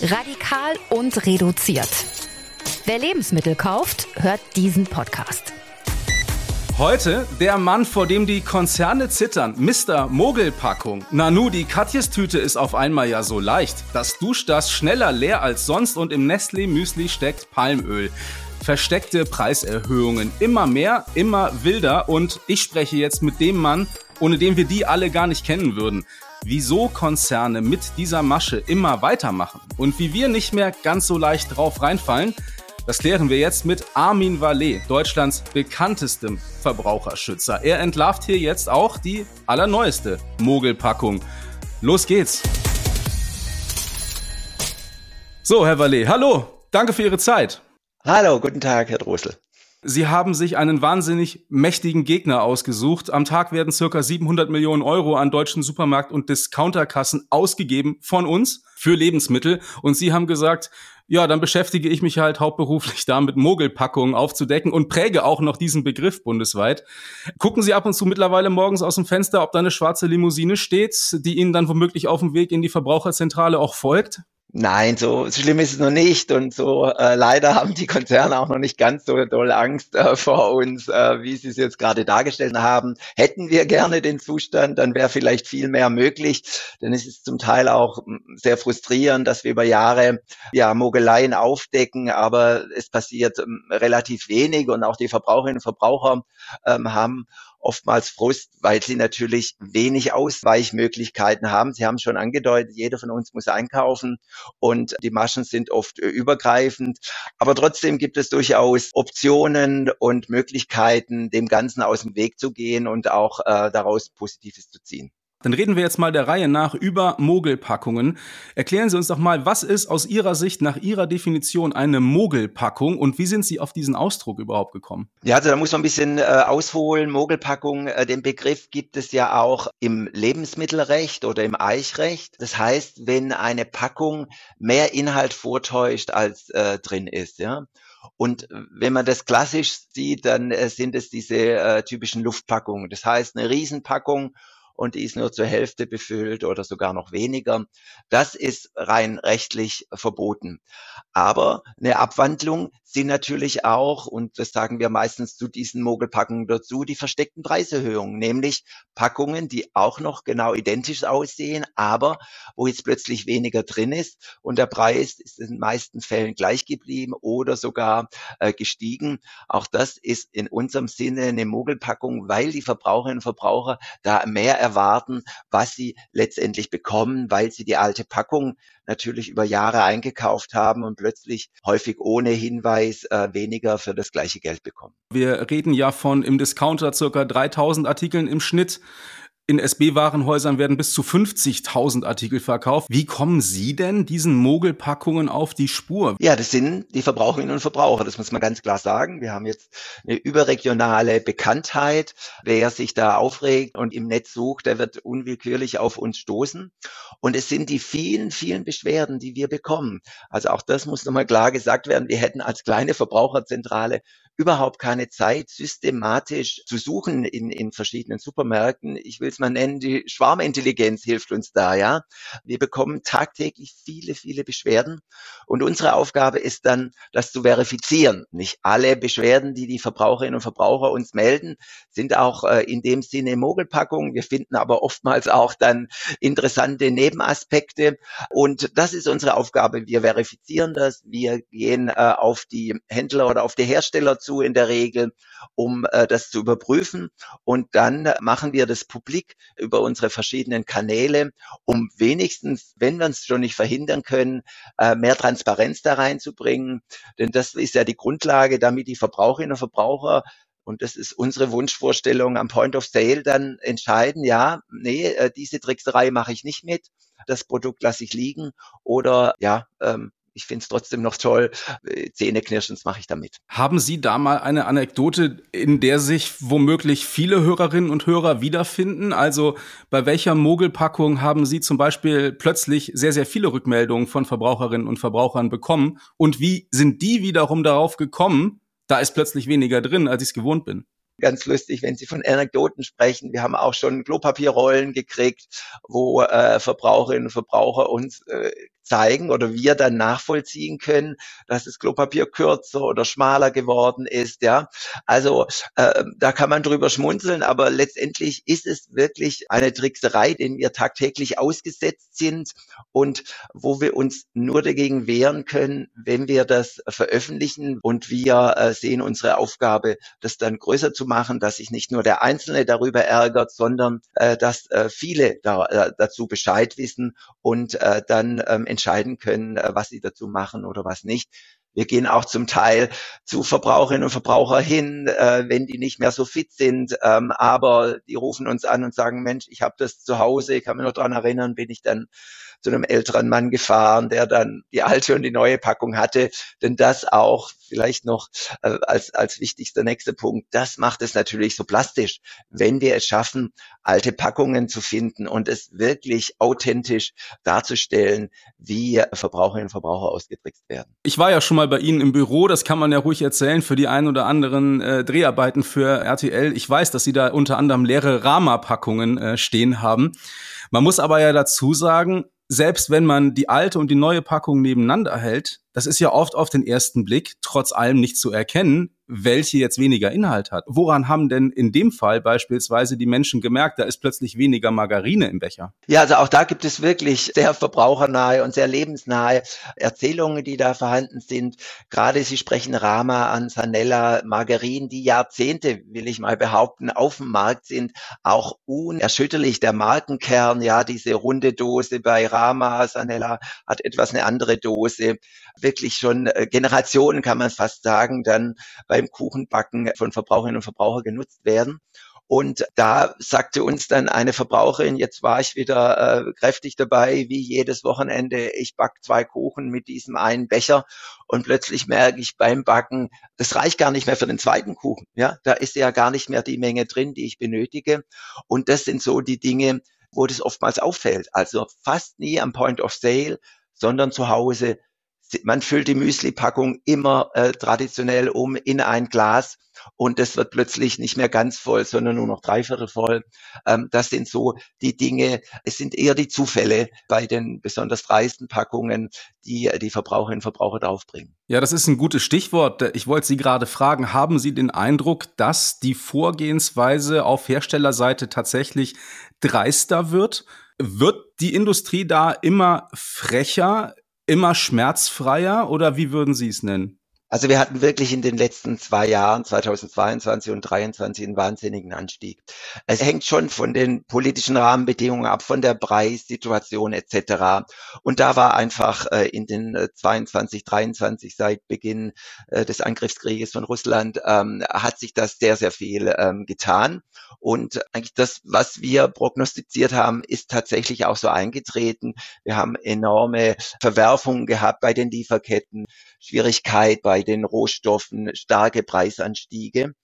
Radikal und reduziert. Wer Lebensmittel kauft, hört diesen Podcast. Heute der Mann, vor dem die Konzerne zittern, Mr. Mogelpackung. Nanu, die Katjes Tüte ist auf einmal ja so leicht. Das duscht das schneller leer als sonst und im Nestlé Müsli steckt Palmöl. Versteckte Preiserhöhungen, immer mehr, immer wilder und ich spreche jetzt mit dem Mann, ohne den wir die alle gar nicht kennen würden wieso Konzerne mit dieser Masche immer weitermachen und wie wir nicht mehr ganz so leicht drauf reinfallen, das klären wir jetzt mit Armin Vallet, Deutschlands bekanntestem Verbraucherschützer. Er entlarvt hier jetzt auch die allerneueste Mogelpackung. Los geht's! So, Herr Vallet, hallo, danke für Ihre Zeit. Hallo, guten Tag, Herr Drosel. Sie haben sich einen wahnsinnig mächtigen Gegner ausgesucht. Am Tag werden circa 700 Millionen Euro an deutschen Supermarkt- und Discounterkassen ausgegeben von uns für Lebensmittel. Und Sie haben gesagt, ja, dann beschäftige ich mich halt hauptberuflich damit, Mogelpackungen aufzudecken und präge auch noch diesen Begriff bundesweit. Gucken Sie ab und zu mittlerweile morgens aus dem Fenster, ob da eine schwarze Limousine steht, die Ihnen dann womöglich auf dem Weg in die Verbraucherzentrale auch folgt? Nein, so schlimm ist es noch nicht und so äh, leider haben die Konzerne auch noch nicht ganz so doll Angst äh, vor uns, äh, wie sie es jetzt gerade dargestellt haben. Hätten wir gerne den Zustand, dann wäre vielleicht viel mehr möglich, denn es ist zum Teil auch sehr frustrierend, dass wir über Jahre ja Mogeleien aufdecken, aber es passiert ähm, relativ wenig und auch die Verbraucherinnen und Verbraucher ähm, haben oftmals Frust, weil sie natürlich wenig Ausweichmöglichkeiten haben. Sie haben schon angedeutet, jeder von uns muss einkaufen und die Maschen sind oft äh, übergreifend. Aber trotzdem gibt es durchaus Optionen und Möglichkeiten, dem Ganzen aus dem Weg zu gehen und auch äh, daraus Positives zu ziehen. Dann reden wir jetzt mal der Reihe nach über Mogelpackungen. Erklären Sie uns doch mal, was ist aus Ihrer Sicht nach Ihrer Definition eine Mogelpackung und wie sind Sie auf diesen Ausdruck überhaupt gekommen? Ja, also da muss man ein bisschen äh, ausholen. Mogelpackung, äh, den Begriff gibt es ja auch im Lebensmittelrecht oder im Eichrecht. Das heißt, wenn eine Packung mehr Inhalt vortäuscht, als äh, drin ist, ja. Und wenn man das klassisch sieht, dann äh, sind es diese äh, typischen Luftpackungen. Das heißt, eine Riesenpackung und die ist nur zur Hälfte befüllt oder sogar noch weniger. Das ist rein rechtlich verboten. Aber eine Abwandlung sind natürlich auch, und das sagen wir meistens zu diesen Mogelpackungen dazu, die versteckten Preiserhöhungen, nämlich Packungen, die auch noch genau identisch aussehen, aber wo jetzt plötzlich weniger drin ist und der Preis ist in den meisten Fällen gleich geblieben oder sogar äh, gestiegen. Auch das ist in unserem Sinne eine Mogelpackung, weil die Verbraucherinnen und Verbraucher da mehr erwarten, was sie letztendlich bekommen, weil sie die alte Packung natürlich über Jahre eingekauft haben und plötzlich häufig ohne Hinweis äh, weniger für das gleiche Geld bekommen. Wir reden ja von im Discounter circa 3000 Artikeln im Schnitt. In SB-Warenhäusern werden bis zu 50.000 Artikel verkauft. Wie kommen Sie denn diesen Mogelpackungen auf die Spur? Ja, das sind die Verbraucherinnen und Verbraucher. Das muss man ganz klar sagen. Wir haben jetzt eine überregionale Bekanntheit. Wer sich da aufregt und im Netz sucht, der wird unwillkürlich auf uns stoßen. Und es sind die vielen, vielen Beschwerden, die wir bekommen. Also auch das muss nochmal klar gesagt werden. Wir hätten als kleine Verbraucherzentrale überhaupt keine Zeit, systematisch zu suchen in, in verschiedenen Supermärkten. Ich will es mal nennen, die Schwarmintelligenz hilft uns da, ja. Wir bekommen tagtäglich viele, viele Beschwerden und unsere Aufgabe ist dann, das zu verifizieren. Nicht alle Beschwerden, die die Verbraucherinnen und Verbraucher uns melden, sind auch äh, in dem Sinne Mogelpackungen. Wir finden aber oftmals auch dann interessante Nebenaspekte und das ist unsere Aufgabe. Wir verifizieren das. Wir gehen äh, auf die Händler oder auf die Hersteller dazu in der Regel, um äh, das zu überprüfen. Und dann machen wir das publik über unsere verschiedenen Kanäle, um wenigstens, wenn wir es schon nicht verhindern können, äh, mehr Transparenz da reinzubringen. Denn das ist ja die Grundlage, damit die Verbraucherinnen und Verbraucher und das ist unsere Wunschvorstellung am Point of Sale dann entscheiden, ja, nee, äh, diese Trickserei mache ich nicht mit, das Produkt lasse ich liegen oder ja, ähm, ich finde es trotzdem noch toll. Äh, Zähneknirschens mache ich damit. Haben Sie da mal eine Anekdote, in der sich womöglich viele Hörerinnen und Hörer wiederfinden? Also bei welcher Mogelpackung haben Sie zum Beispiel plötzlich sehr, sehr viele Rückmeldungen von Verbraucherinnen und Verbrauchern bekommen? Und wie sind die wiederum darauf gekommen, da ist plötzlich weniger drin, als ich es gewohnt bin? Ganz lustig, wenn Sie von Anekdoten sprechen. Wir haben auch schon Klopapierrollen gekriegt, wo äh, Verbraucherinnen und Verbraucher uns äh, zeigen oder wir dann nachvollziehen können, dass das Klopapier kürzer oder schmaler geworden ist. Ja, also äh, da kann man drüber schmunzeln, aber letztendlich ist es wirklich eine Trickserei, den wir tagtäglich ausgesetzt sind und wo wir uns nur dagegen wehren können, wenn wir das veröffentlichen und wir äh, sehen unsere Aufgabe, das dann größer zu machen, dass sich nicht nur der Einzelne darüber ärgert, sondern äh, dass äh, viele da, äh, dazu Bescheid wissen und äh, dann ähm, entscheiden können, äh, was sie dazu machen oder was nicht. Wir gehen auch zum Teil zu Verbraucherinnen und Verbrauchern hin, äh, wenn die nicht mehr so fit sind, ähm, aber die rufen uns an und sagen, Mensch, ich habe das zu Hause, ich kann mich noch dran erinnern, bin ich dann zu einem älteren Mann gefahren, der dann die alte und die neue Packung hatte. Denn das auch vielleicht noch äh, als, als wichtigster nächster Punkt, das macht es natürlich so plastisch, wenn wir es schaffen, alte Packungen zu finden und es wirklich authentisch darzustellen, wie Verbraucherinnen und Verbraucher ausgetrickst werden. Ich war ja schon mal bei Ihnen im Büro, das kann man ja ruhig erzählen für die ein oder anderen äh, Dreharbeiten für RTL. Ich weiß, dass Sie da unter anderem leere Rama-Packungen äh, stehen haben. Man muss aber ja dazu sagen, selbst wenn man die alte und die neue Packung nebeneinander hält, das ist ja oft auf den ersten Blick trotz allem nicht zu erkennen, welche jetzt weniger Inhalt hat. Woran haben denn in dem Fall beispielsweise die Menschen gemerkt, da ist plötzlich weniger Margarine im Becher? Ja, also auch da gibt es wirklich sehr verbrauchernahe und sehr lebensnahe Erzählungen, die da vorhanden sind. Gerade Sie sprechen Rama an, Sanella, Margarine, die Jahrzehnte, will ich mal behaupten, auf dem Markt sind, auch unerschütterlich. Der Markenkern, ja, diese runde Dose bei Rama, Sanella hat etwas eine andere Dose wirklich schon äh, Generationen, kann man fast sagen, dann beim Kuchenbacken von Verbraucherinnen und Verbrauchern genutzt werden. Und da sagte uns dann eine Verbraucherin, jetzt war ich wieder äh, kräftig dabei, wie jedes Wochenende, ich back zwei Kuchen mit diesem einen Becher und plötzlich merke ich beim Backen, das reicht gar nicht mehr für den zweiten Kuchen. Ja, da ist ja gar nicht mehr die Menge drin, die ich benötige. Und das sind so die Dinge, wo das oftmals auffällt. Also fast nie am Point of Sale, sondern zu Hause man füllt die Müsli-Packung immer äh, traditionell um in ein Glas und das wird plötzlich nicht mehr ganz voll, sondern nur noch dreiviertel voll. Ähm, das sind so die Dinge, es sind eher die Zufälle bei den besonders dreisten Packungen, die die Verbraucherinnen und Verbraucher draufbringen. Ja, das ist ein gutes Stichwort. Ich wollte Sie gerade fragen, haben Sie den Eindruck, dass die Vorgehensweise auf Herstellerseite tatsächlich dreister wird? Wird die Industrie da immer frecher? Immer schmerzfreier oder wie würden Sie es nennen? Also wir hatten wirklich in den letzten zwei Jahren, 2022 und 2023, einen wahnsinnigen Anstieg. Es hängt schon von den politischen Rahmenbedingungen ab, von der Preissituation etc. Und da war einfach äh, in den 22, äh, 23 seit Beginn äh, des Angriffskrieges von Russland ähm, hat sich das sehr, sehr viel ähm, getan. Und eigentlich das, was wir prognostiziert haben, ist tatsächlich auch so eingetreten. Wir haben enorme Verwerfungen gehabt bei den Lieferketten, Schwierigkeit bei den Rohstoffen, starke Preisanstiege.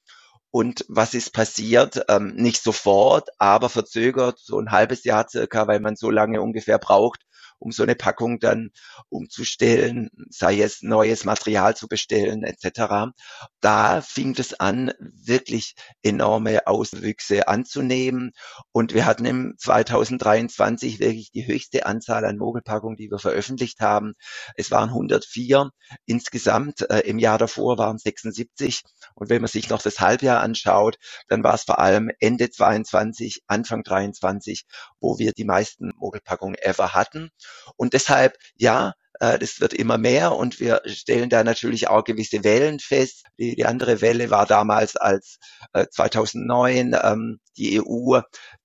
Und was ist passiert? Ähm, nicht sofort, aber verzögert so ein halbes Jahr circa, weil man so lange ungefähr braucht, um so eine Packung dann umzustellen, sei es neues Material zu bestellen etc. Da fing es an, wirklich enorme Auswüchse anzunehmen und wir hatten im 2023 wirklich die höchste Anzahl an Mogelpackungen, die wir veröffentlicht haben. Es waren 104 insgesamt. Äh, Im Jahr davor waren 76 und wenn man sich noch das Halbjahr anschaut, dann war es vor allem Ende 22, Anfang 23, wo wir die meisten Mogelpackungen ever hatten. Und deshalb, ja, äh, das wird immer mehr und wir stellen da natürlich auch gewisse Wellen fest. Die, andere Welle war damals als äh, 2009 ähm, die EU,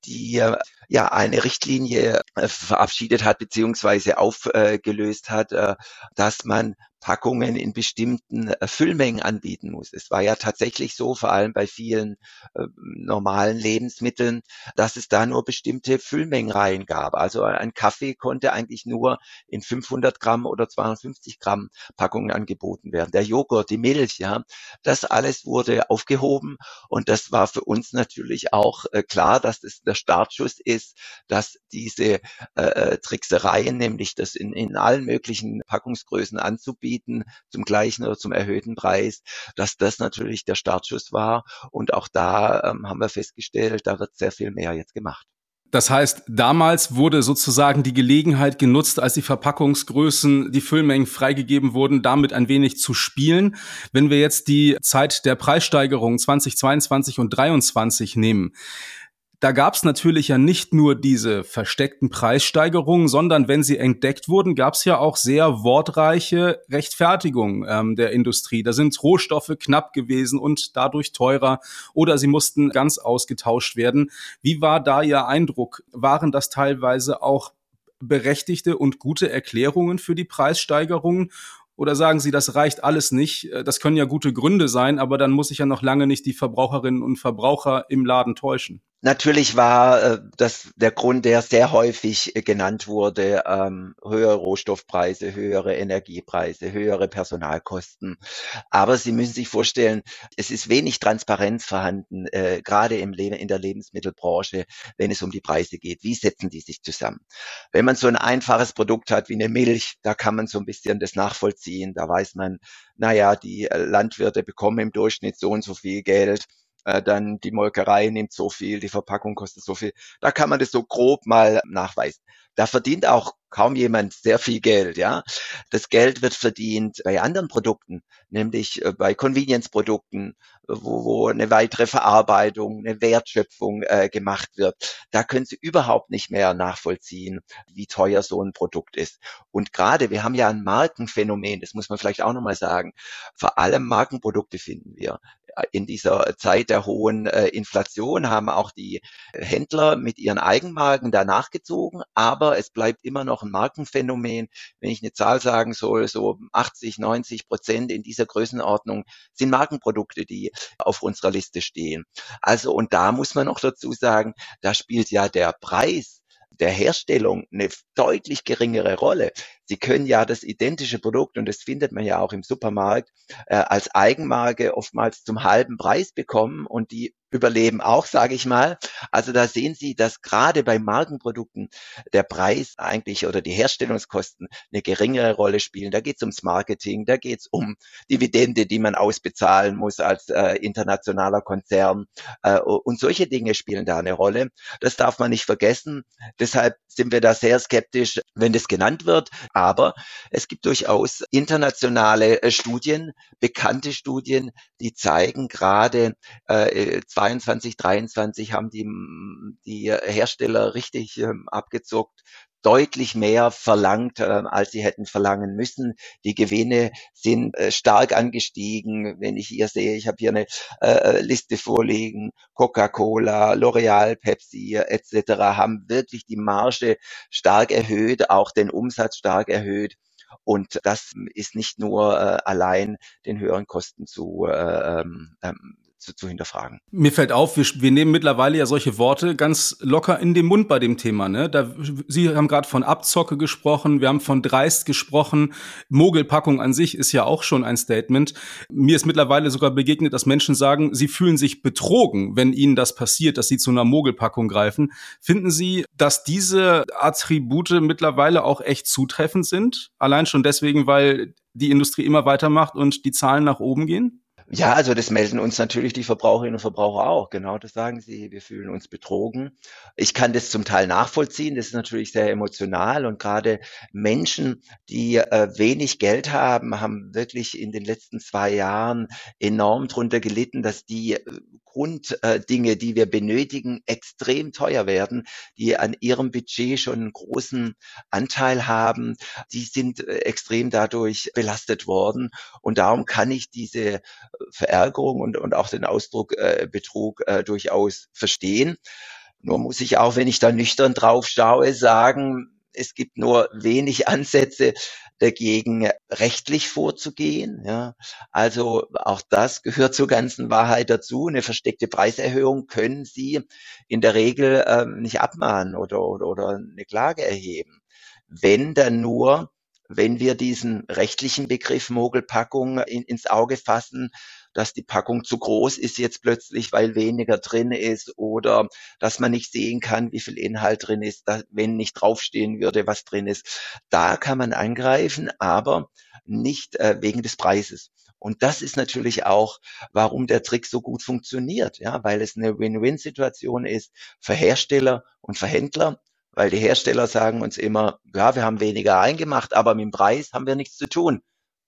die ja eine Richtlinie äh, verabschiedet hat beziehungsweise aufgelöst hat, äh, dass man Packungen in bestimmten äh, Füllmengen anbieten muss. Es war ja tatsächlich so, vor allem bei vielen äh, normalen Lebensmitteln, dass es da nur bestimmte Füllmengenreihen gab. Also ein Kaffee konnte eigentlich nur in 500 Gramm oder 250 Gramm Packungen angeboten werden. Der Joghurt, die Milch, ja, das alles wurde aufgehoben und das war für uns natürlich auch äh, klar, dass es der Startschuss ist, dass diese äh, äh, Tricksereien, nämlich das in, in allen möglichen Packungsgrößen anzubieten, zum gleichen oder zum erhöhten Preis, dass das natürlich der Startschuss war. Und auch da ähm, haben wir festgestellt, da wird sehr viel mehr jetzt gemacht. Das heißt, damals wurde sozusagen die Gelegenheit genutzt, als die Verpackungsgrößen, die Füllmengen freigegeben wurden, damit ein wenig zu spielen. Wenn wir jetzt die Zeit der Preissteigerung 2022 und 2023 nehmen, da gab es natürlich ja nicht nur diese versteckten Preissteigerungen, sondern wenn sie entdeckt wurden, gab es ja auch sehr wortreiche Rechtfertigungen ähm, der Industrie. Da sind Rohstoffe knapp gewesen und dadurch teurer oder sie mussten ganz ausgetauscht werden. Wie war da Ihr Eindruck? Waren das teilweise auch berechtigte und gute Erklärungen für die Preissteigerungen? Oder sagen Sie, das reicht alles nicht? Äh, das können ja gute Gründe sein, aber dann muss ich ja noch lange nicht die Verbraucherinnen und Verbraucher im Laden täuschen. Natürlich war äh, das der Grund, der sehr häufig äh, genannt wurde, ähm, höhere Rohstoffpreise, höhere Energiepreise, höhere Personalkosten. Aber Sie müssen sich vorstellen, es ist wenig Transparenz vorhanden, äh, gerade im Le in der Lebensmittelbranche, wenn es um die Preise geht. Wie setzen die sich zusammen? Wenn man so ein einfaches Produkt hat wie eine Milch, da kann man so ein bisschen das nachvollziehen. Da weiß man, naja, die äh, Landwirte bekommen im Durchschnitt so und so viel Geld äh, dann die Molkerei nimmt so viel, die Verpackung kostet so viel. Da kann man das so grob mal nachweisen. Da verdient auch kaum jemand sehr viel Geld, ja. Das Geld wird verdient bei anderen Produkten, nämlich äh, bei Convenience-Produkten, wo, wo eine weitere Verarbeitung, eine Wertschöpfung äh, gemacht wird. Da können Sie überhaupt nicht mehr nachvollziehen, wie teuer so ein Produkt ist. Und gerade, wir haben ja ein Markenphänomen, das muss man vielleicht auch nochmal sagen. Vor allem Markenprodukte finden wir in dieser Zeit der hohen äh, Inflation haben auch die Händler mit ihren Eigenmarken danach gezogen, aber es bleibt immer noch ein Markenphänomen. Wenn ich eine Zahl sagen soll, so 80, 90 Prozent in dieser Größenordnung sind Markenprodukte, die auf unserer Liste stehen. Also, und da muss man noch dazu sagen, da spielt ja der Preis der Herstellung eine deutlich geringere Rolle. Sie können ja das identische Produkt, und das findet man ja auch im Supermarkt, äh, als Eigenmarke oftmals zum halben Preis bekommen und die überleben auch, sage ich mal. Also da sehen Sie, dass gerade bei Markenprodukten der Preis eigentlich oder die Herstellungskosten eine geringere Rolle spielen. Da geht es ums Marketing, da geht es um Dividende, die man ausbezahlen muss als äh, internationaler Konzern. Äh, und solche Dinge spielen da eine Rolle. Das darf man nicht vergessen. Deshalb sind wir da sehr skeptisch, wenn das genannt wird. Aber es gibt durchaus internationale äh, Studien, bekannte Studien, die zeigen gerade äh, 22, 23 haben die, die Hersteller richtig ähm, abgezuckt deutlich mehr verlangt, äh, als sie hätten verlangen müssen. Die Gewinne sind äh, stark angestiegen. Wenn ich hier sehe, ich habe hier eine äh, äh Liste vorliegen, Coca-Cola, L'Oreal, Pepsi etc. haben wirklich die Marge stark erhöht, auch den Umsatz stark erhöht. Und das ist nicht nur äh, allein den höheren Kosten zu äh, ähm, ähm zu, zu hinterfragen. Mir fällt auf, wir, wir nehmen mittlerweile ja solche Worte ganz locker in den Mund bei dem Thema. Ne? Da, Sie haben gerade von Abzocke gesprochen, wir haben von Dreist gesprochen. Mogelpackung an sich ist ja auch schon ein Statement. Mir ist mittlerweile sogar begegnet, dass Menschen sagen, sie fühlen sich betrogen, wenn ihnen das passiert, dass sie zu einer Mogelpackung greifen. Finden Sie, dass diese Attribute mittlerweile auch echt zutreffend sind? Allein schon deswegen, weil die Industrie immer weitermacht und die Zahlen nach oben gehen? Ja, also das melden uns natürlich die Verbraucherinnen und Verbraucher auch. Genau, das sagen sie. Wir fühlen uns betrogen. Ich kann das zum Teil nachvollziehen. Das ist natürlich sehr emotional und gerade Menschen, die äh, wenig Geld haben, haben wirklich in den letzten zwei Jahren enorm drunter gelitten, dass die äh, Grunddinge, die wir benötigen, extrem teuer werden, die an ihrem Budget schon einen großen Anteil haben. Die sind äh, extrem dadurch belastet worden. Und darum kann ich diese Verärgerung und, und auch den Ausdruck äh, Betrug äh, durchaus verstehen. Nur muss ich auch, wenn ich da nüchtern drauf schaue, sagen, es gibt nur wenig Ansätze dagegen rechtlich vorzugehen. Ja. Also auch das gehört zur ganzen Wahrheit dazu. Eine versteckte Preiserhöhung können Sie in der Regel ähm, nicht abmahnen oder, oder, oder eine Klage erheben. Wenn dann nur wenn wir diesen rechtlichen Begriff Mogelpackung in, ins Auge fassen, dass die Packung zu groß ist jetzt plötzlich, weil weniger drin ist oder dass man nicht sehen kann, wie viel Inhalt drin ist, wenn nicht draufstehen würde, was drin ist. Da kann man angreifen, aber nicht äh, wegen des Preises. Und das ist natürlich auch, warum der Trick so gut funktioniert, ja, weil es eine Win-Win-Situation ist für Hersteller und für Händler, weil die Hersteller sagen uns immer, ja, wir haben weniger eingemacht, aber mit dem Preis haben wir nichts zu tun.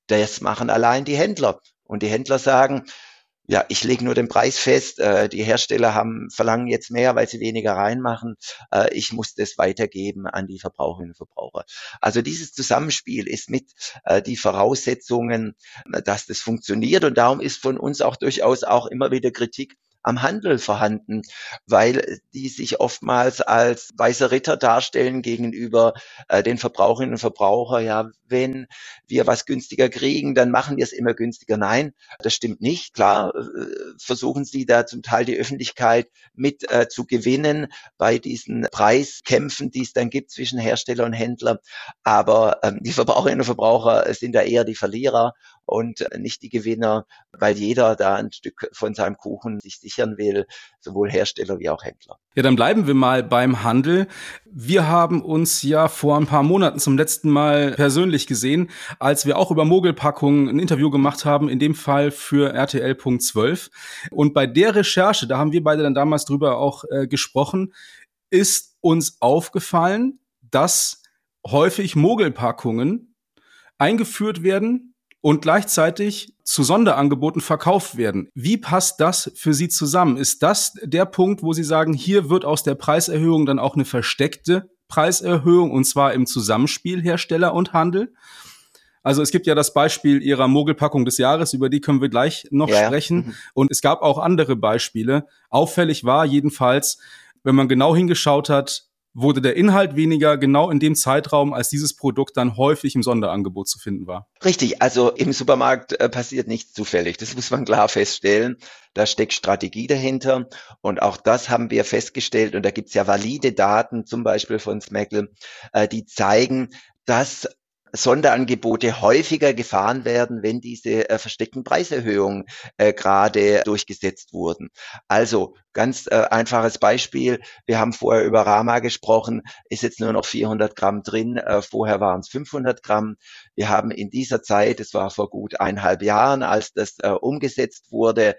Das machen allein die Händler. Und die Händler sagen, ja, ich lege nur den Preis fest. Äh, die Hersteller haben verlangen jetzt mehr, weil sie weniger reinmachen. Äh, ich muss das weitergeben an die Verbraucherinnen und Verbraucher. Also dieses Zusammenspiel ist mit äh, die Voraussetzungen, dass das funktioniert. Und darum ist von uns auch durchaus auch immer wieder Kritik am Handel vorhanden, weil die sich oftmals als weißer Ritter darstellen gegenüber äh, den Verbraucherinnen und Verbrauchern. Ja, wenn wir was günstiger kriegen, dann machen wir es immer günstiger. Nein, das stimmt nicht. Klar, äh, versuchen sie da zum Teil die Öffentlichkeit mit äh, zu gewinnen bei diesen Preiskämpfen, die es dann gibt zwischen Hersteller und Händler. Aber ähm, die Verbraucherinnen und Verbraucher sind da eher die Verlierer und nicht die Gewinner, weil jeder da ein Stück von seinem Kuchen sich sichern will, sowohl Hersteller wie auch Händler. Ja, dann bleiben wir mal beim Handel. Wir haben uns ja vor ein paar Monaten zum letzten Mal persönlich gesehen, als wir auch über Mogelpackungen ein Interview gemacht haben, in dem Fall für RTL.12. Und bei der Recherche, da haben wir beide dann damals drüber auch äh, gesprochen, ist uns aufgefallen, dass häufig Mogelpackungen eingeführt werden, und gleichzeitig zu Sonderangeboten verkauft werden. Wie passt das für Sie zusammen? Ist das der Punkt, wo Sie sagen, hier wird aus der Preiserhöhung dann auch eine versteckte Preiserhöhung und zwar im Zusammenspiel Hersteller und Handel? Also es gibt ja das Beispiel Ihrer Mogelpackung des Jahres, über die können wir gleich noch ja. sprechen. Mhm. Und es gab auch andere Beispiele. Auffällig war jedenfalls, wenn man genau hingeschaut hat, wurde der Inhalt weniger genau in dem Zeitraum, als dieses Produkt dann häufig im Sonderangebot zu finden war. Richtig, also im Supermarkt äh, passiert nichts zufällig. Das muss man klar feststellen. Da steckt Strategie dahinter und auch das haben wir festgestellt und da gibt's ja valide Daten, zum Beispiel von Smeckle, äh, die zeigen, dass Sonderangebote häufiger gefahren werden, wenn diese äh, versteckten Preiserhöhungen äh, gerade durchgesetzt wurden. Also ganz äh, einfaches Beispiel. Wir haben vorher über Rama gesprochen, ist jetzt nur noch 400 Gramm drin. Äh, vorher waren es 500 Gramm. Wir haben in dieser Zeit, es war vor gut eineinhalb Jahren, als das äh, umgesetzt wurde,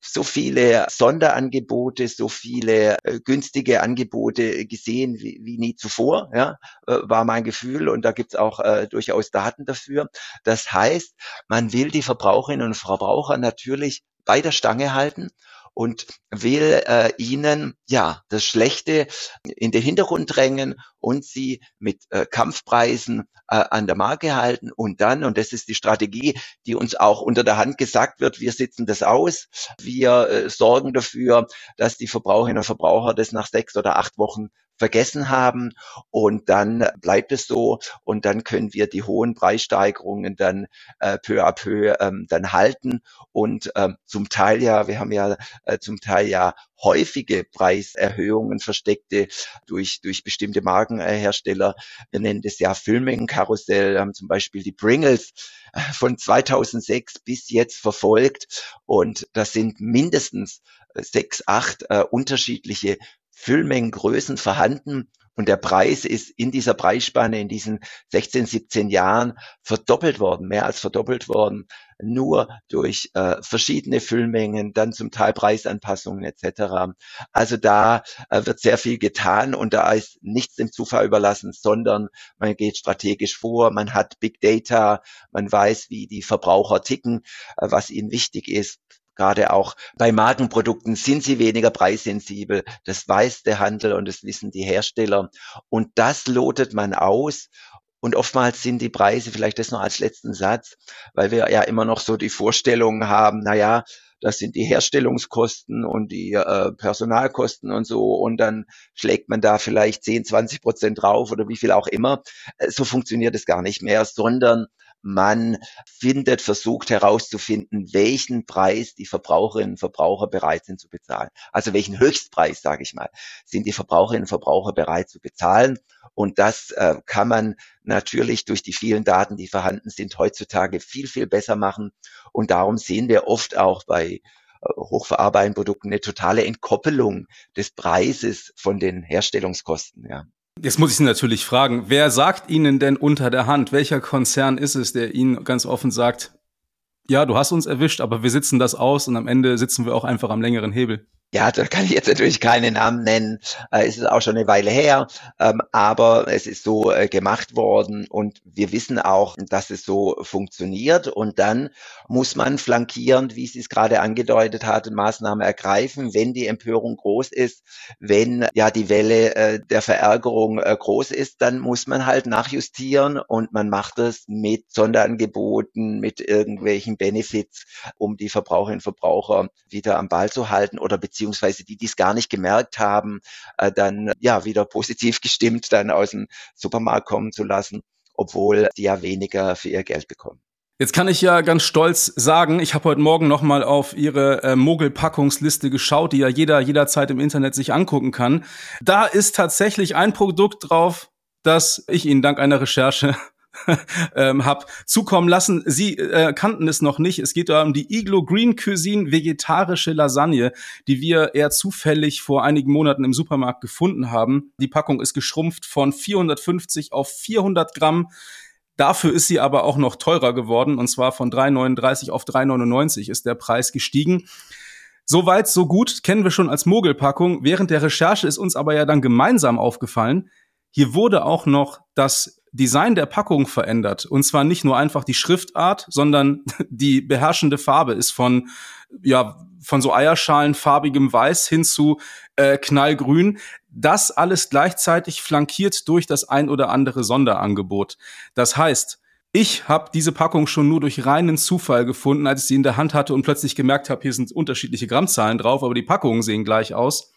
so viele Sonderangebote, so viele äh, günstige Angebote gesehen wie, wie nie zuvor, ja, äh, war mein Gefühl und da gibt's auch äh, durchaus Daten dafür. Das heißt, man will die Verbraucherinnen und Verbraucher natürlich bei der Stange halten und will äh, ihnen ja das Schlechte in den Hintergrund drängen und sie mit äh, Kampfpreisen äh, an der Marke halten und dann, und das ist die Strategie, die uns auch unter der Hand gesagt wird, wir sitzen das aus, wir äh, sorgen dafür, dass die Verbraucherinnen und Verbraucher das nach sechs oder acht Wochen vergessen haben und dann bleibt es so und dann können wir die hohen Preissteigerungen dann äh, peu à peu ähm, dann halten und ähm, zum Teil ja, wir haben ja äh, zum Teil ja häufige Preiserhöhungen versteckte durch, durch bestimmte Markenhersteller. Wir nennen das ja Filmmengenkarussell, haben zum Beispiel die Pringles äh, von 2006 bis jetzt verfolgt und das sind mindestens sechs, acht äh, unterschiedliche Füllmengengrößen vorhanden. Und der Preis ist in dieser Preisspanne in diesen 16, 17 Jahren verdoppelt worden, mehr als verdoppelt worden, nur durch äh, verschiedene Füllmengen, dann zum Teil Preisanpassungen etc. Also da äh, wird sehr viel getan und da ist nichts dem Zufall überlassen, sondern man geht strategisch vor, man hat Big Data, man weiß, wie die Verbraucher ticken, äh, was ihnen wichtig ist Gerade auch bei Markenprodukten sind sie weniger preissensibel. Das weiß der Handel und das wissen die Hersteller. Und das lotet man aus. Und oftmals sind die Preise, vielleicht das noch als letzten Satz, weil wir ja immer noch so die Vorstellung haben, na ja, das sind die Herstellungskosten und die äh, Personalkosten und so und dann schlägt man da vielleicht 10, 20 Prozent drauf oder wie viel auch immer. Äh, so funktioniert es gar nicht mehr, sondern man findet, versucht herauszufinden, welchen Preis die Verbraucherinnen und Verbraucher bereit sind zu bezahlen. Also welchen Höchstpreis, sage ich mal, sind die Verbraucherinnen und Verbraucher bereit zu bezahlen. Und das äh, kann man natürlich durch die vielen Daten, die vorhanden sind, heutzutage viel, viel besser machen. Und darum sehen wir oft auch bei äh, hochverarbeitenden Produkten eine totale Entkoppelung des Preises von den Herstellungskosten. Ja. Jetzt muss ich Sie natürlich fragen, wer sagt Ihnen denn unter der Hand, welcher Konzern ist es, der Ihnen ganz offen sagt, ja, du hast uns erwischt, aber wir sitzen das aus und am Ende sitzen wir auch einfach am längeren Hebel? Ja, da kann ich jetzt natürlich keine Namen nennen. Äh, es ist auch schon eine Weile her, ähm, aber es ist so äh, gemacht worden und wir wissen auch, dass es so funktioniert. Und dann muss man flankierend, wie Sie es gerade angedeutet hat, Maßnahmen ergreifen, wenn die Empörung groß ist, wenn ja die Welle äh, der Verärgerung äh, groß ist, dann muss man halt nachjustieren und man macht es mit Sonderangeboten, mit irgendwelchen Benefits, um die Verbraucherinnen und Verbraucher wieder am Ball zu halten oder beziehungsweise beziehungsweise die, die es gar nicht gemerkt haben, äh, dann ja wieder positiv gestimmt dann aus dem Supermarkt kommen zu lassen, obwohl die ja weniger für ihr Geld bekommen. Jetzt kann ich ja ganz stolz sagen, ich habe heute Morgen noch mal auf Ihre äh, Mogel-Packungsliste geschaut, die ja jeder jederzeit im Internet sich angucken kann. Da ist tatsächlich ein Produkt drauf, das ich Ihnen dank einer Recherche ähm, habe zukommen lassen. Sie äh, kannten es noch nicht. Es geht um die Iglo Green Cuisine vegetarische Lasagne, die wir eher zufällig vor einigen Monaten im Supermarkt gefunden haben. Die Packung ist geschrumpft von 450 auf 400 Gramm. Dafür ist sie aber auch noch teurer geworden und zwar von 3,39 auf 3,99 ist der Preis gestiegen. Soweit, so gut, kennen wir schon als Mogelpackung. Während der Recherche ist uns aber ja dann gemeinsam aufgefallen, hier wurde auch noch das Design der Packung verändert. Und zwar nicht nur einfach die Schriftart, sondern die beherrschende Farbe ist von, ja, von so eierschalenfarbigem Weiß hin zu äh, knallgrün. Das alles gleichzeitig flankiert durch das ein oder andere Sonderangebot. Das heißt, ich habe diese Packung schon nur durch reinen Zufall gefunden, als ich sie in der Hand hatte und plötzlich gemerkt habe, hier sind unterschiedliche Grammzahlen drauf, aber die Packungen sehen gleich aus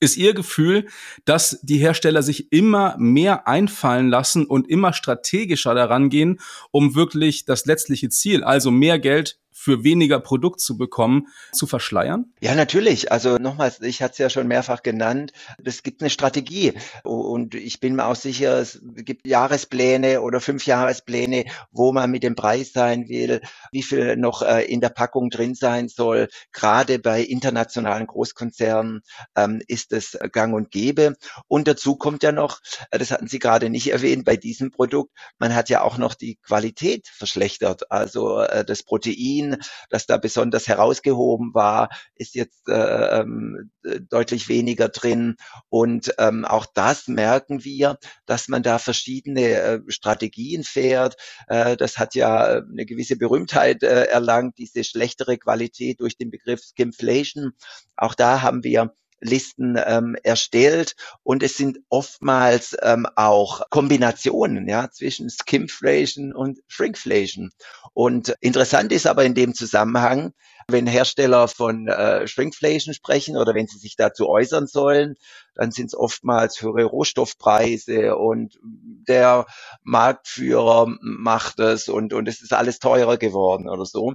ist Ihr Gefühl, dass die Hersteller sich immer mehr einfallen lassen und immer strategischer daran gehen, um wirklich das letztliche Ziel, also mehr Geld für weniger Produkt zu bekommen, zu verschleiern? Ja, natürlich. Also nochmals, ich hatte es ja schon mehrfach genannt, es gibt eine Strategie und ich bin mir auch sicher, es gibt Jahrespläne oder Fünfjahrespläne, wo man mit dem Preis sein will, wie viel noch äh, in der Packung drin sein soll. Gerade bei internationalen Großkonzernen ähm, ist es gang und gäbe. Und dazu kommt ja noch, äh, das hatten Sie gerade nicht erwähnt, bei diesem Produkt, man hat ja auch noch die Qualität verschlechtert. Also äh, das Protein das da besonders herausgehoben war, ist jetzt äh, ähm, deutlich weniger drin. Und ähm, auch das merken wir, dass man da verschiedene äh, Strategien fährt. Äh, das hat ja äh, eine gewisse Berühmtheit äh, erlangt, diese schlechtere Qualität durch den Begriff Skimflation. Auch da haben wir Listen ähm, erstellt und es sind oftmals ähm, auch Kombinationen ja, zwischen Skimflation und Shrinkflation. Und interessant ist aber in dem Zusammenhang, wenn Hersteller von äh, Shrinkflation sprechen oder wenn sie sich dazu äußern sollen, dann sind es oftmals höhere Rohstoffpreise und der Marktführer macht es und, und es ist alles teurer geworden oder so.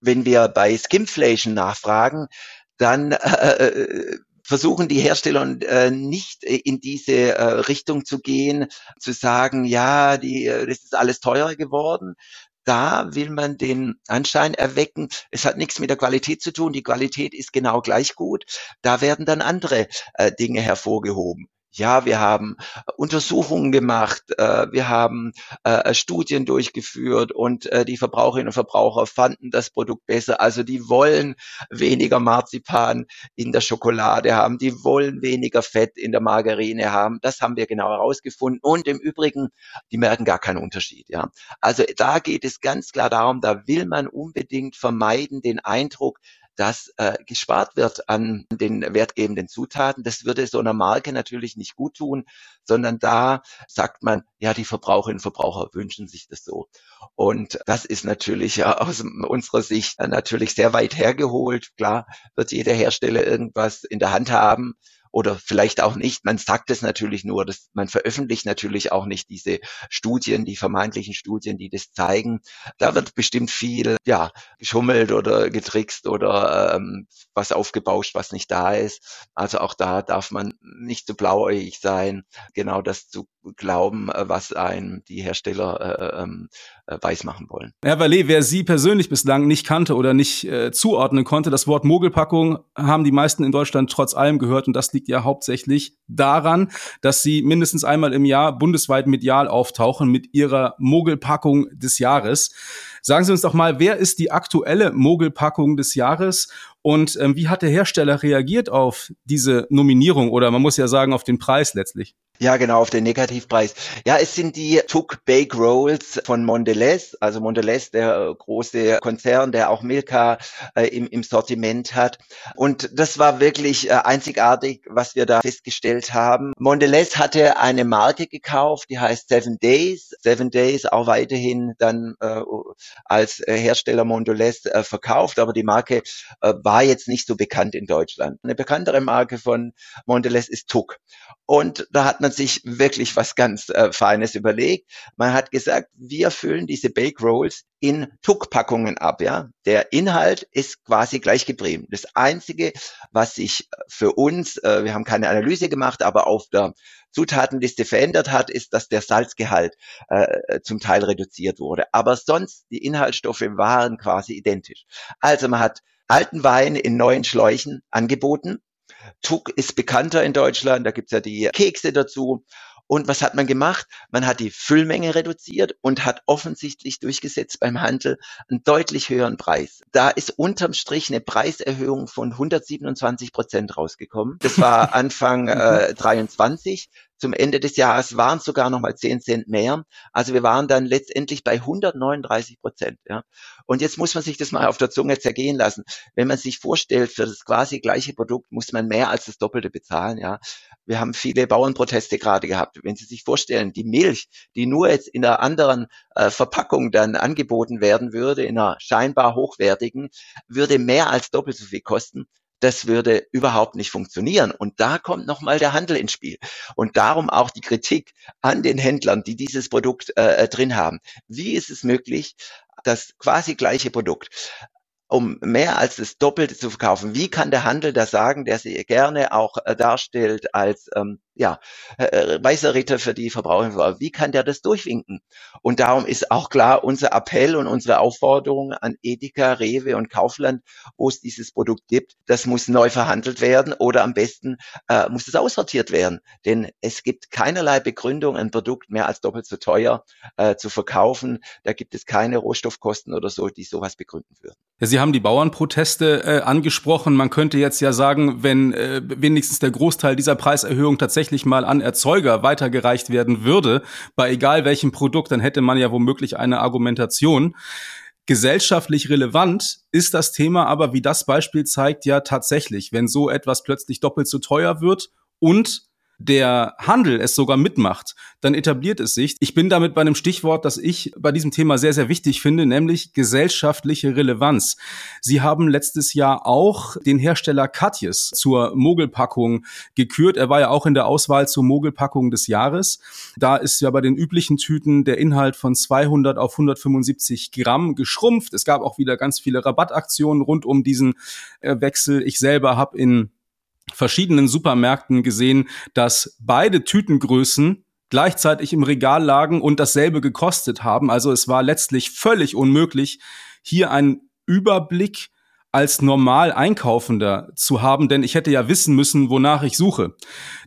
Wenn wir bei Skimflation nachfragen, dann äh, äh versuchen die Hersteller äh, nicht in diese äh, Richtung zu gehen, zu sagen, ja, die, äh, das ist alles teurer geworden. Da will man den Anschein erwecken, es hat nichts mit der Qualität zu tun, die Qualität ist genau gleich gut. Da werden dann andere äh, Dinge hervorgehoben. Ja, wir haben Untersuchungen gemacht, äh, wir haben äh, Studien durchgeführt und äh, die Verbraucherinnen und Verbraucher fanden das Produkt besser. Also die wollen weniger Marzipan in der Schokolade haben, die wollen weniger Fett in der Margarine haben. Das haben wir genau herausgefunden. Und im Übrigen, die merken gar keinen Unterschied. Ja, also da geht es ganz klar darum, da will man unbedingt vermeiden den Eindruck, dass äh, gespart wird an den wertgebenden Zutaten. Das würde so einer Marke natürlich nicht gut tun, sondern da sagt man, ja, die Verbraucherinnen und Verbraucher wünschen sich das so. Und das ist natürlich aus unserer Sicht natürlich sehr weit hergeholt. Klar wird jeder Hersteller irgendwas in der Hand haben oder vielleicht auch nicht. Man sagt es natürlich nur, dass man veröffentlicht natürlich auch nicht diese Studien, die vermeintlichen Studien, die das zeigen. Da wird bestimmt viel, ja, geschummelt oder getrickst oder ähm, was aufgebauscht, was nicht da ist. Also auch da darf man nicht zu so blauäugig sein, genau das zu glauben, äh, was einem die Hersteller äh, ähm, äh, weismachen wollen. Herr Vallet, wer Sie persönlich bislang nicht kannte oder nicht äh, zuordnen konnte, das Wort Mogelpackung haben die meisten in Deutschland trotz allem gehört und das liegt ja hauptsächlich daran, dass Sie mindestens einmal im Jahr bundesweit medial auftauchen mit Ihrer Mogelpackung des Jahres. Sagen Sie uns doch mal, wer ist die aktuelle Mogelpackung des Jahres und ähm, wie hat der Hersteller reagiert auf diese Nominierung oder man muss ja sagen auf den Preis letztlich? Ja, genau, auf den Negativpreis. Ja, es sind die Tuck Bake Rolls von Mondelez, also Mondelez, der große Konzern, der auch Milka äh, im, im Sortiment hat. Und das war wirklich äh, einzigartig, was wir da festgestellt haben. Mondelez hatte eine Marke gekauft, die heißt Seven Days. Seven Days auch weiterhin dann äh, als Hersteller Mondelez äh, verkauft, aber die Marke äh, war jetzt nicht so bekannt in Deutschland. Eine bekanntere Marke von Mondelez ist Tuck. Und da hat man sich wirklich was ganz äh, Feines überlegt. Man hat gesagt, wir füllen diese Bake Rolls in Tuckpackungen ab. Ja, der Inhalt ist quasi gleich geblieben. Das einzige, was sich für uns, äh, wir haben keine Analyse gemacht, aber auf der Zutatenliste verändert hat, ist, dass der Salzgehalt äh, zum Teil reduziert wurde. Aber sonst die Inhaltsstoffe waren quasi identisch. Also man hat alten Wein in neuen Schläuchen angeboten Tuck ist bekannter in Deutschland, da gibt's ja die Kekse dazu. Und was hat man gemacht? Man hat die Füllmenge reduziert und hat offensichtlich durchgesetzt beim Handel einen deutlich höheren Preis. Da ist unterm Strich eine Preiserhöhung von 127 Prozent rausgekommen. Das war Anfang äh, 23. Zum Ende des Jahres waren es sogar noch mal 10 Cent mehr. Also wir waren dann letztendlich bei 139 Prozent. Ja. Und jetzt muss man sich das mal auf der Zunge zergehen lassen. Wenn man sich vorstellt, für das quasi gleiche Produkt muss man mehr als das Doppelte bezahlen. Ja. Wir haben viele Bauernproteste gerade gehabt. Wenn Sie sich vorstellen, die Milch, die nur jetzt in einer anderen äh, Verpackung dann angeboten werden würde, in einer scheinbar hochwertigen, würde mehr als doppelt so viel kosten das würde überhaupt nicht funktionieren. Und da kommt nochmal der Handel ins Spiel. Und darum auch die Kritik an den Händlern, die dieses Produkt äh, äh drin haben. Wie ist es möglich, das quasi gleiche Produkt um mehr als das Doppelte zu verkaufen. Wie kann der Handel da sagen, der sie gerne auch äh, darstellt als ähm, ja, äh, weißer Ritter für die Verbraucher, wie kann der das durchwinken? Und darum ist auch klar unser Appell und unsere Aufforderung an Edeka, Rewe und Kaufland, wo es dieses Produkt gibt, das muss neu verhandelt werden oder am besten äh, muss es aussortiert werden. Denn es gibt keinerlei Begründung, ein Produkt mehr als doppelt so teuer äh, zu verkaufen. Da gibt es keine Rohstoffkosten oder so, die sowas begründen würden. Ja, Sie haben die Bauernproteste äh, angesprochen. Man könnte jetzt ja sagen, wenn äh, wenigstens der Großteil dieser Preiserhöhung tatsächlich mal an Erzeuger weitergereicht werden würde, bei egal welchem Produkt, dann hätte man ja womöglich eine Argumentation. Gesellschaftlich relevant ist das Thema aber, wie das Beispiel zeigt, ja tatsächlich, wenn so etwas plötzlich doppelt so teuer wird und der Handel es sogar mitmacht, dann etabliert es sich. Ich bin damit bei einem Stichwort, das ich bei diesem Thema sehr, sehr wichtig finde, nämlich gesellschaftliche Relevanz. Sie haben letztes Jahr auch den Hersteller Katjes zur Mogelpackung gekürt. Er war ja auch in der Auswahl zur Mogelpackung des Jahres. Da ist ja bei den üblichen Tüten der Inhalt von 200 auf 175 Gramm geschrumpft. Es gab auch wieder ganz viele Rabattaktionen rund um diesen äh, Wechsel. Ich selber habe in verschiedenen Supermärkten gesehen, dass beide Tütengrößen gleichzeitig im Regal lagen und dasselbe gekostet haben. Also es war letztlich völlig unmöglich, hier einen Überblick als normal Einkaufender zu haben, denn ich hätte ja wissen müssen, wonach ich suche.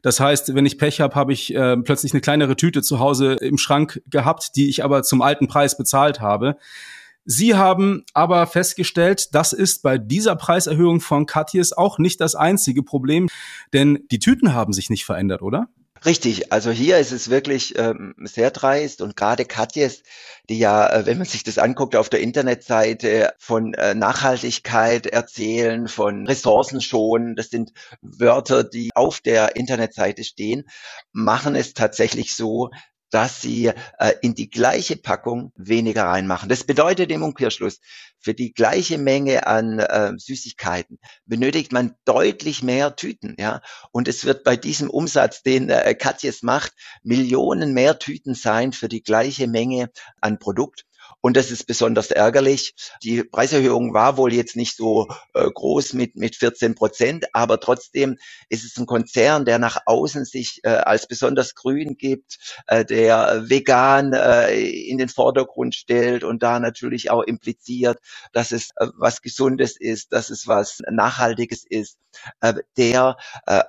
Das heißt, wenn ich Pech habe, habe ich äh, plötzlich eine kleinere Tüte zu Hause im Schrank gehabt, die ich aber zum alten Preis bezahlt habe. Sie haben aber festgestellt, das ist bei dieser Preiserhöhung von Katjes auch nicht das einzige Problem, denn die Tüten haben sich nicht verändert, oder? Richtig, also hier ist es wirklich ähm, sehr dreist und gerade Katjes, die ja, äh, wenn man sich das anguckt, auf der Internetseite von äh, Nachhaltigkeit erzählen, von Ressourcen schonen, das sind Wörter, die auf der Internetseite stehen, machen es tatsächlich so, dass sie äh, in die gleiche Packung weniger reinmachen. Das bedeutet im Umkehrschluss, für die gleiche Menge an äh, Süßigkeiten benötigt man deutlich mehr Tüten, ja. Und es wird bei diesem Umsatz, den äh, Katjes macht, Millionen mehr Tüten sein für die gleiche Menge an Produkt. Und das ist besonders ärgerlich. Die Preiserhöhung war wohl jetzt nicht so äh, groß mit, mit 14 Prozent, aber trotzdem ist es ein Konzern, der nach außen sich äh, als besonders grün gibt, äh, der vegan äh, in den Vordergrund stellt und da natürlich auch impliziert, dass es äh, was Gesundes ist, dass es was Nachhaltiges ist. Äh, der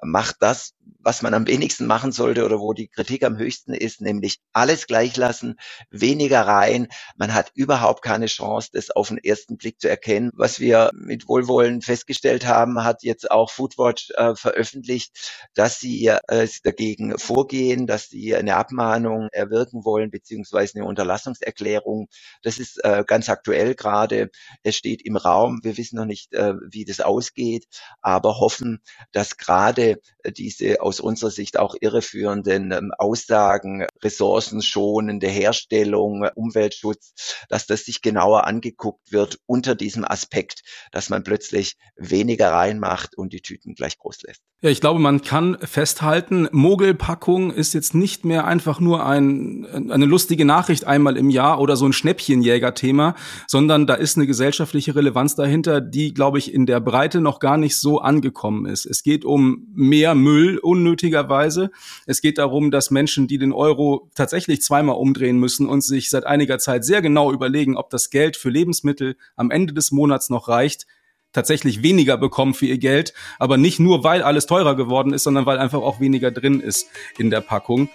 macht das, was man am wenigsten machen sollte oder wo die Kritik am höchsten ist, nämlich alles gleich lassen, weniger rein. Man hat überhaupt keine Chance, das auf den ersten Blick zu erkennen. Was wir mit Wohlwollen festgestellt haben, hat jetzt auch Foodwatch äh, veröffentlicht, dass sie äh, dagegen vorgehen, dass sie eine Abmahnung erwirken wollen, beziehungsweise eine Unterlassungserklärung. Das ist äh, ganz aktuell gerade. Es steht im Raum. Wir wissen noch nicht, äh, wie das ausgeht, aber hoffen, dass gerade diese aus unserer Sicht auch irreführenden ähm, Aussagen, ressourcenschonende Herstellung, Umweltschutz, dass das sich genauer angeguckt wird unter diesem Aspekt, dass man plötzlich weniger reinmacht und die Tüten gleich groß lässt. Ja, ich glaube, man kann festhalten, Mogelpackung ist jetzt nicht mehr einfach nur ein, eine lustige Nachricht einmal im Jahr oder so ein Schnäppchenjäger-Thema, sondern da ist eine gesellschaftliche Relevanz dahinter, die, glaube ich, in der Breite noch gar nicht so angekommen ist. Es geht um mehr Müll unnötigerweise. Es geht darum, dass Menschen, die den Euro tatsächlich zweimal umdrehen müssen und sich seit einiger Zeit sehr genau überlegen, ob das Geld für Lebensmittel am Ende des Monats noch reicht, tatsächlich weniger bekommen für ihr Geld, aber nicht nur, weil alles teurer geworden ist, sondern weil einfach auch weniger drin ist in der Packung.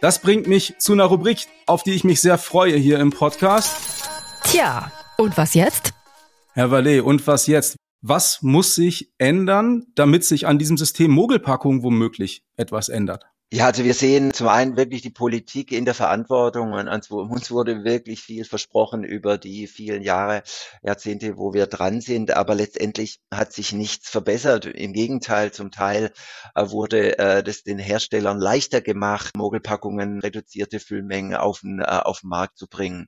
Das bringt mich zu einer Rubrik, auf die ich mich sehr freue hier im Podcast. Tja, und was jetzt? Herr Vallet, und was jetzt? Was muss sich ändern, damit sich an diesem System Mogelpackung womöglich etwas ändert? Ja, also wir sehen zum einen wirklich die Politik in der Verantwortung und uns wurde wirklich viel versprochen über die vielen Jahre, Jahrzehnte, wo wir dran sind, aber letztendlich hat sich nichts verbessert. Im Gegenteil, zum Teil äh, wurde äh, das den Herstellern leichter gemacht, Mogelpackungen, reduzierte Füllmengen auf den, äh, auf den Markt zu bringen.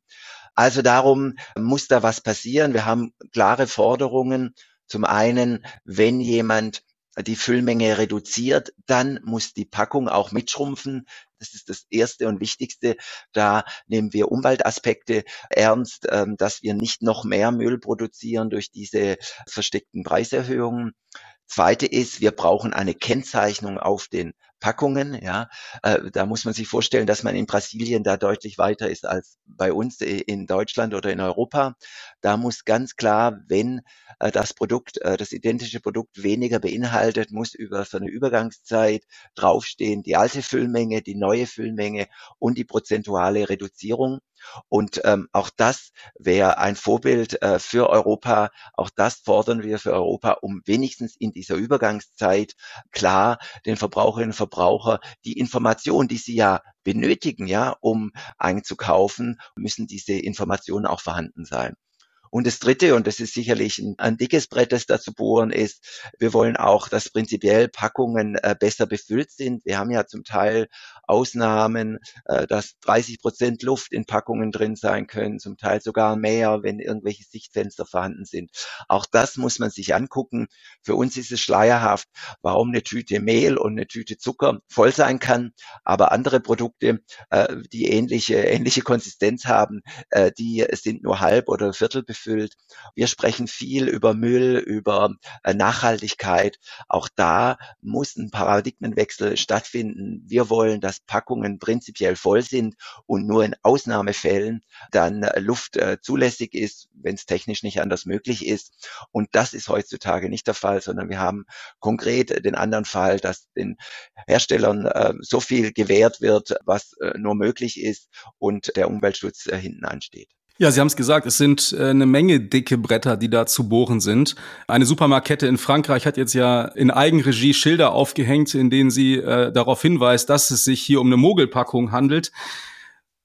Also darum muss da was passieren. Wir haben klare Forderungen. Zum einen, wenn jemand die Füllmenge reduziert, dann muss die Packung auch mitschrumpfen. Das ist das Erste und Wichtigste. Da nehmen wir Umweltaspekte ernst, ähm, dass wir nicht noch mehr Müll produzieren durch diese versteckten Preiserhöhungen. Zweite ist, wir brauchen eine Kennzeichnung auf den Packungen. Ja, äh, da muss man sich vorstellen, dass man in Brasilien da deutlich weiter ist als bei uns in Deutschland oder in Europa. Da muss ganz klar, wenn äh, das Produkt, äh, das identische Produkt weniger beinhaltet, muss über so eine Übergangszeit draufstehen die alte Füllmenge, die neue Füllmenge und die prozentuale Reduzierung. Und ähm, auch das wäre ein Vorbild äh, für Europa. Auch das fordern wir für Europa, um wenigstens in dieser Übergangszeit klar den Verbraucherinnen und Verbraucher die Information, die sie ja benötigen, ja, um einzukaufen, müssen diese Informationen auch vorhanden sein. Und das Dritte, und das ist sicherlich ein, ein, dickes Brett, das da zu bohren ist, wir wollen auch, dass prinzipiell Packungen äh, besser befüllt sind. Wir haben ja zum Teil Ausnahmen, äh, dass 30 Prozent Luft in Packungen drin sein können, zum Teil sogar mehr, wenn irgendwelche Sichtfenster vorhanden sind. Auch das muss man sich angucken. Für uns ist es schleierhaft, warum eine Tüte Mehl und eine Tüte Zucker voll sein kann, aber andere Produkte, äh, die ähnliche, ähnliche Konsistenz haben, äh, die sind nur halb oder viertel befüllt. Wir sprechen viel über Müll, über äh, Nachhaltigkeit. Auch da muss ein Paradigmenwechsel stattfinden. Wir wollen, dass Packungen prinzipiell voll sind und nur in Ausnahmefällen dann äh, Luft äh, zulässig ist, wenn es technisch nicht anders möglich ist. Und das ist heutzutage nicht der Fall, sondern wir haben konkret den anderen Fall, dass den Herstellern äh, so viel gewährt wird, was äh, nur möglich ist und der Umweltschutz äh, hinten ansteht. Ja, Sie haben es gesagt, es sind äh, eine Menge dicke Bretter, die da zu bohren sind. Eine Supermarktkette in Frankreich hat jetzt ja in Eigenregie Schilder aufgehängt, in denen sie äh, darauf hinweist, dass es sich hier um eine Mogelpackung handelt.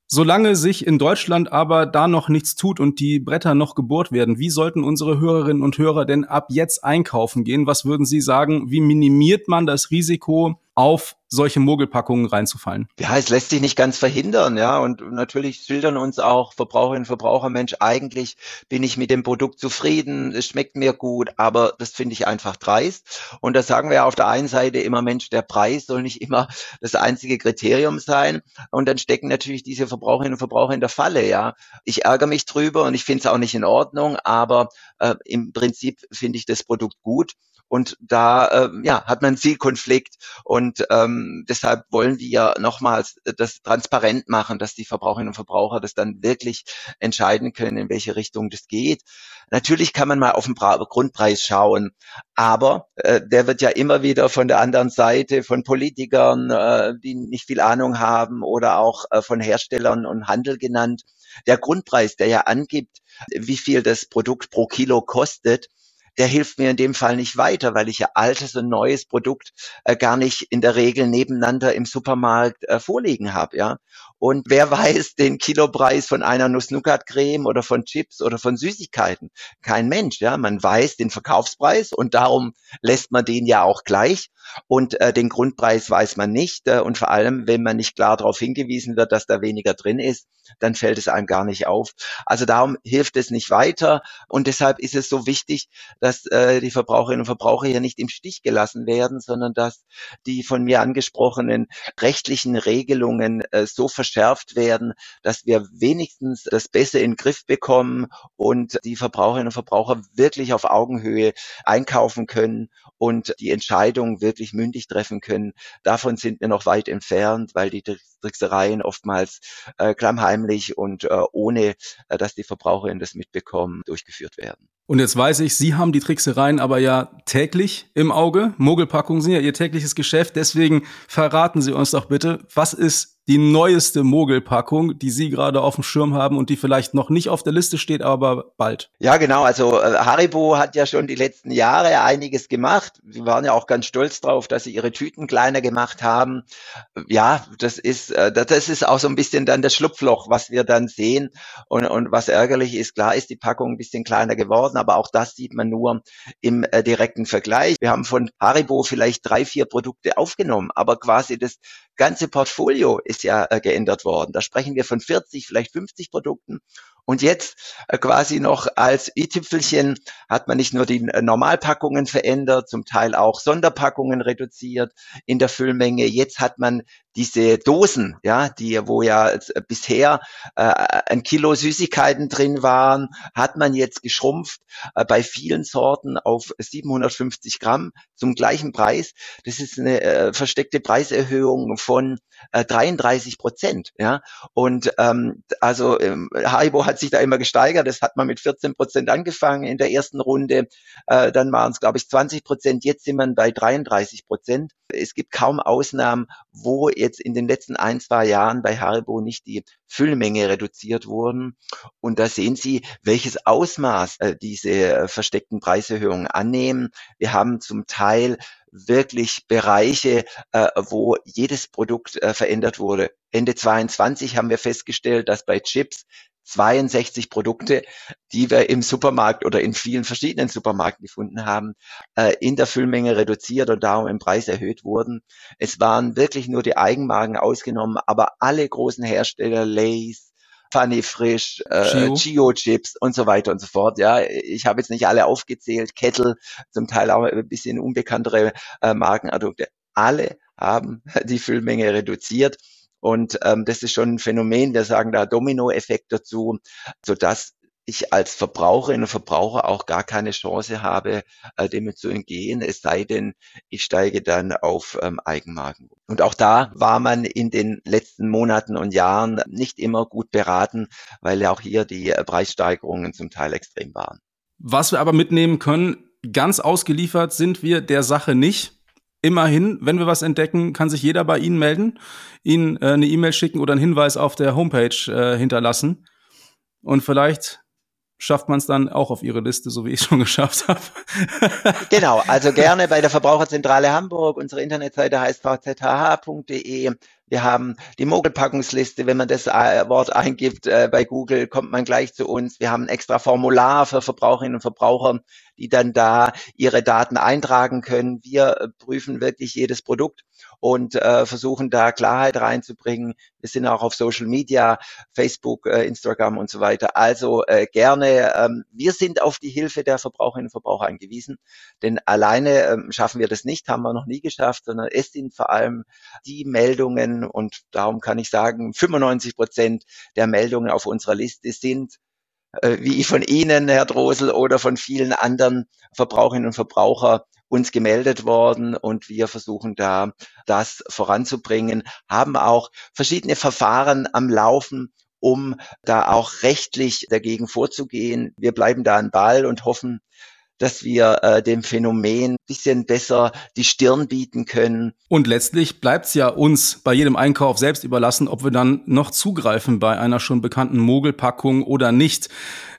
Solange sich in Deutschland aber da noch nichts tut und die Bretter noch gebohrt werden, wie sollten unsere Hörerinnen und Hörer denn ab jetzt einkaufen gehen? Was würden Sie sagen? Wie minimiert man das Risiko auf solche Mogelpackungen reinzufallen? Ja, es lässt sich nicht ganz verhindern, ja. Und natürlich schildern uns auch Verbraucherinnen und Verbraucher, Mensch, eigentlich bin ich mit dem Produkt zufrieden, es schmeckt mir gut, aber das finde ich einfach dreist. Und da sagen wir ja auf der einen Seite immer, Mensch, der Preis soll nicht immer das einzige Kriterium sein. Und dann stecken natürlich diese Verbraucherinnen und Verbraucher in der Falle, ja. Ich ärgere mich drüber und ich finde es auch nicht in Ordnung, aber äh, im Prinzip finde ich das Produkt gut. Und da äh, ja, hat man Zielkonflikt. Und ähm, deshalb wollen wir nochmals das transparent machen, dass die Verbraucherinnen und Verbraucher das dann wirklich entscheiden können, in welche Richtung das geht. Natürlich kann man mal auf den Grundpreis schauen, aber äh, der wird ja immer wieder von der anderen Seite, von Politikern, äh, die nicht viel Ahnung haben oder auch äh, von Herstellern und Handel genannt. Der Grundpreis, der ja angibt, wie viel das Produkt pro Kilo kostet, der hilft mir in dem Fall nicht weiter, weil ich ja altes und neues Produkt äh, gar nicht in der Regel nebeneinander im Supermarkt äh, vorliegen habe, ja. Und wer weiß den Kilopreis von einer Nuss-Nougat-Creme oder von Chips oder von Süßigkeiten? Kein Mensch, ja. Man weiß den Verkaufspreis und darum lässt man den ja auch gleich. Und äh, den Grundpreis weiß man nicht. Äh, und vor allem, wenn man nicht klar darauf hingewiesen wird, dass da weniger drin ist, dann fällt es einem gar nicht auf. Also darum hilft es nicht weiter. Und deshalb ist es so wichtig, dass äh, die Verbraucherinnen und Verbraucher hier nicht im Stich gelassen werden, sondern dass die von mir angesprochenen rechtlichen Regelungen äh, so verschärft werden, dass wir wenigstens das besser in den Griff bekommen und die Verbraucherinnen und Verbraucher wirklich auf Augenhöhe einkaufen können und die Entscheidung wirklich mündig treffen können. Davon sind wir noch weit entfernt, weil die Tricksereien oftmals äh, klammheimlich und äh, ohne, äh, dass die Verbraucherinnen das mitbekommen, durchgeführt werden. Und jetzt weiß ich, Sie haben die Tricksereien aber ja täglich im Auge. Mogelpackungen sind ja Ihr tägliches Geschäft. Deswegen verraten Sie uns doch bitte, was ist die neueste Mogelpackung, die Sie gerade auf dem Schirm haben und die vielleicht noch nicht auf der Liste steht, aber bald. Ja, genau. Also äh, Haribo hat ja schon die letzten Jahre einiges gemacht. Sie waren ja auch ganz stolz drauf, dass sie ihre Tüten kleiner gemacht haben. Ja, das ist, äh, das ist auch so ein bisschen dann das Schlupfloch, was wir dann sehen. Und, und was ärgerlich ist, klar ist die Packung ein bisschen kleiner geworden, aber auch das sieht man nur im äh, direkten Vergleich. Wir haben von Haribo vielleicht drei, vier Produkte aufgenommen, aber quasi das ganze Portfolio ist ja äh, geändert worden. Da sprechen wir von 40, vielleicht 50 Produkten. Und jetzt äh, quasi noch als i-Tüpfelchen hat man nicht nur die äh, Normalpackungen verändert, zum Teil auch Sonderpackungen reduziert in der Füllmenge. Jetzt hat man diese Dosen, ja, die, wo ja äh, bisher äh, ein Kilo Süßigkeiten drin waren, hat man jetzt geschrumpft äh, bei vielen Sorten auf 750 Gramm zum gleichen Preis. Das ist eine äh, versteckte Preiserhöhung von äh, 33 Prozent, ja. Und ähm, also ähm, Haribo hat sich da immer gesteigert. Das hat man mit 14 Prozent angefangen in der ersten Runde. Äh, dann waren es, glaube ich, 20 Prozent. Jetzt sind wir bei 33 Prozent. Es gibt kaum Ausnahmen, wo jetzt in den letzten ein, zwei Jahren bei Haribo nicht die Füllmenge reduziert wurden. Und da sehen Sie, welches Ausmaß äh, diese äh, versteckten Preiserhöhungen annehmen. Wir haben zum Teil wirklich Bereiche, äh, wo jedes Produkt äh, verändert wurde. Ende 22 haben wir festgestellt, dass bei Chips 62 Produkte, die wir im Supermarkt oder in vielen verschiedenen Supermärkten gefunden haben, äh, in der Füllmenge reduziert und darum im Preis erhöht wurden. Es waren wirklich nur die Eigenmarken ausgenommen, aber alle großen Hersteller, Lays, Funny Frisch, äh, Chio Chips und so weiter und so fort. Ja, ich habe jetzt nicht alle aufgezählt, Kettle, zum Teil auch ein bisschen unbekanntere äh, Markenprodukte. Alle haben die Füllmenge reduziert. Und ähm, das ist schon ein Phänomen. Wir sagen da Dominoeffekt dazu, sodass ich als Verbraucherin und Verbraucher auch gar keine Chance habe, äh, dem zu entgehen, es sei denn, ich steige dann auf ähm, Eigenmarken. Und auch da war man in den letzten Monaten und Jahren nicht immer gut beraten, weil ja auch hier die äh, Preissteigerungen zum Teil extrem waren. Was wir aber mitnehmen können, ganz ausgeliefert sind wir der Sache nicht. Immerhin, wenn wir was entdecken, kann sich jeder bei Ihnen melden, Ihnen äh, eine E-Mail schicken oder einen Hinweis auf der Homepage äh, hinterlassen. Und vielleicht schafft man es dann auch auf Ihre Liste, so wie ich schon geschafft habe. genau, also gerne bei der Verbraucherzentrale Hamburg. Unsere Internetseite heißt vzhh.de. Wir haben die Mogelpackungsliste. Wenn man das äh, Wort eingibt äh, bei Google, kommt man gleich zu uns. Wir haben ein extra Formular für Verbraucherinnen und Verbraucher, die dann da ihre Daten eintragen können. Wir äh, prüfen wirklich jedes Produkt und äh, versuchen da Klarheit reinzubringen. Wir sind auch auf Social Media, Facebook, äh, Instagram und so weiter. Also äh, gerne. Ähm, wir sind auf die Hilfe der Verbraucherinnen und Verbraucher angewiesen, denn alleine ähm, schaffen wir das nicht, haben wir noch nie geschafft, sondern es sind vor allem die Meldungen und darum kann ich sagen, 95 Prozent der Meldungen auf unserer Liste sind äh, wie von Ihnen, Herr Drosel, oder von vielen anderen Verbraucherinnen und Verbrauchern uns gemeldet worden und wir versuchen da das voranzubringen, haben auch verschiedene Verfahren am Laufen, um da auch rechtlich dagegen vorzugehen. Wir bleiben da an Ball und hoffen, dass wir äh, dem Phänomen bisschen besser die Stirn bieten können. Und letztlich bleibt es ja uns bei jedem Einkauf selbst überlassen, ob wir dann noch zugreifen bei einer schon bekannten Mogelpackung oder nicht.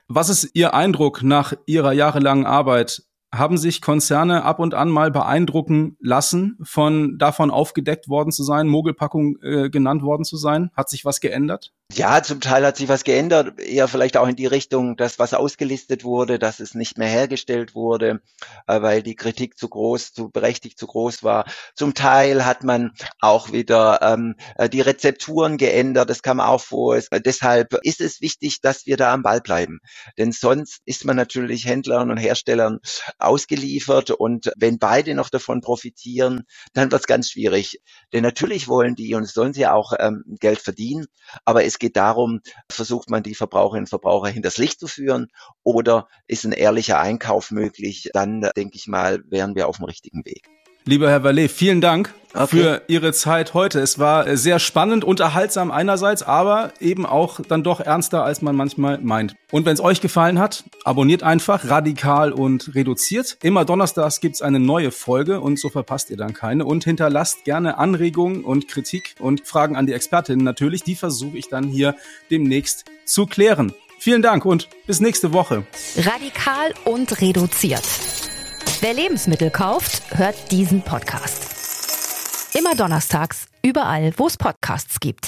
Was ist Ihr Eindruck nach Ihrer jahrelangen Arbeit haben sich Konzerne ab und an mal beeindrucken lassen, von davon aufgedeckt worden zu sein, Mogelpackung äh, genannt worden zu sein? Hat sich was geändert? Ja, zum Teil hat sich was geändert, eher vielleicht auch in die Richtung, dass was ausgelistet wurde, dass es nicht mehr hergestellt wurde, äh, weil die Kritik zu groß, zu berechtigt zu groß war. Zum Teil hat man auch wieder ähm, äh, die Rezepturen geändert, das kam auch vor. Es, äh, deshalb ist es wichtig, dass wir da am Ball bleiben, denn sonst ist man natürlich Händlern und Herstellern ausgeliefert und wenn beide noch davon profitieren, dann wird es ganz schwierig. Denn natürlich wollen die und sollen sie auch ähm, Geld verdienen, aber es geht darum, versucht man die Verbraucherinnen und Verbraucher hinters Licht zu führen oder ist ein ehrlicher Einkauf möglich, dann denke ich mal, wären wir auf dem richtigen Weg. Lieber Herr Vallet, vielen Dank okay. für Ihre Zeit heute. Es war sehr spannend, unterhaltsam einerseits, aber eben auch dann doch ernster, als man manchmal meint. Und wenn es euch gefallen hat, abonniert einfach radikal und reduziert. Immer donnerstags gibt's eine neue Folge und so verpasst ihr dann keine. Und hinterlasst gerne Anregungen und Kritik und Fragen an die Expertinnen natürlich. Die versuche ich dann hier demnächst zu klären. Vielen Dank und bis nächste Woche. Radikal und reduziert Wer Lebensmittel kauft, hört diesen Podcast. Immer donnerstags, überall, wo es Podcasts gibt.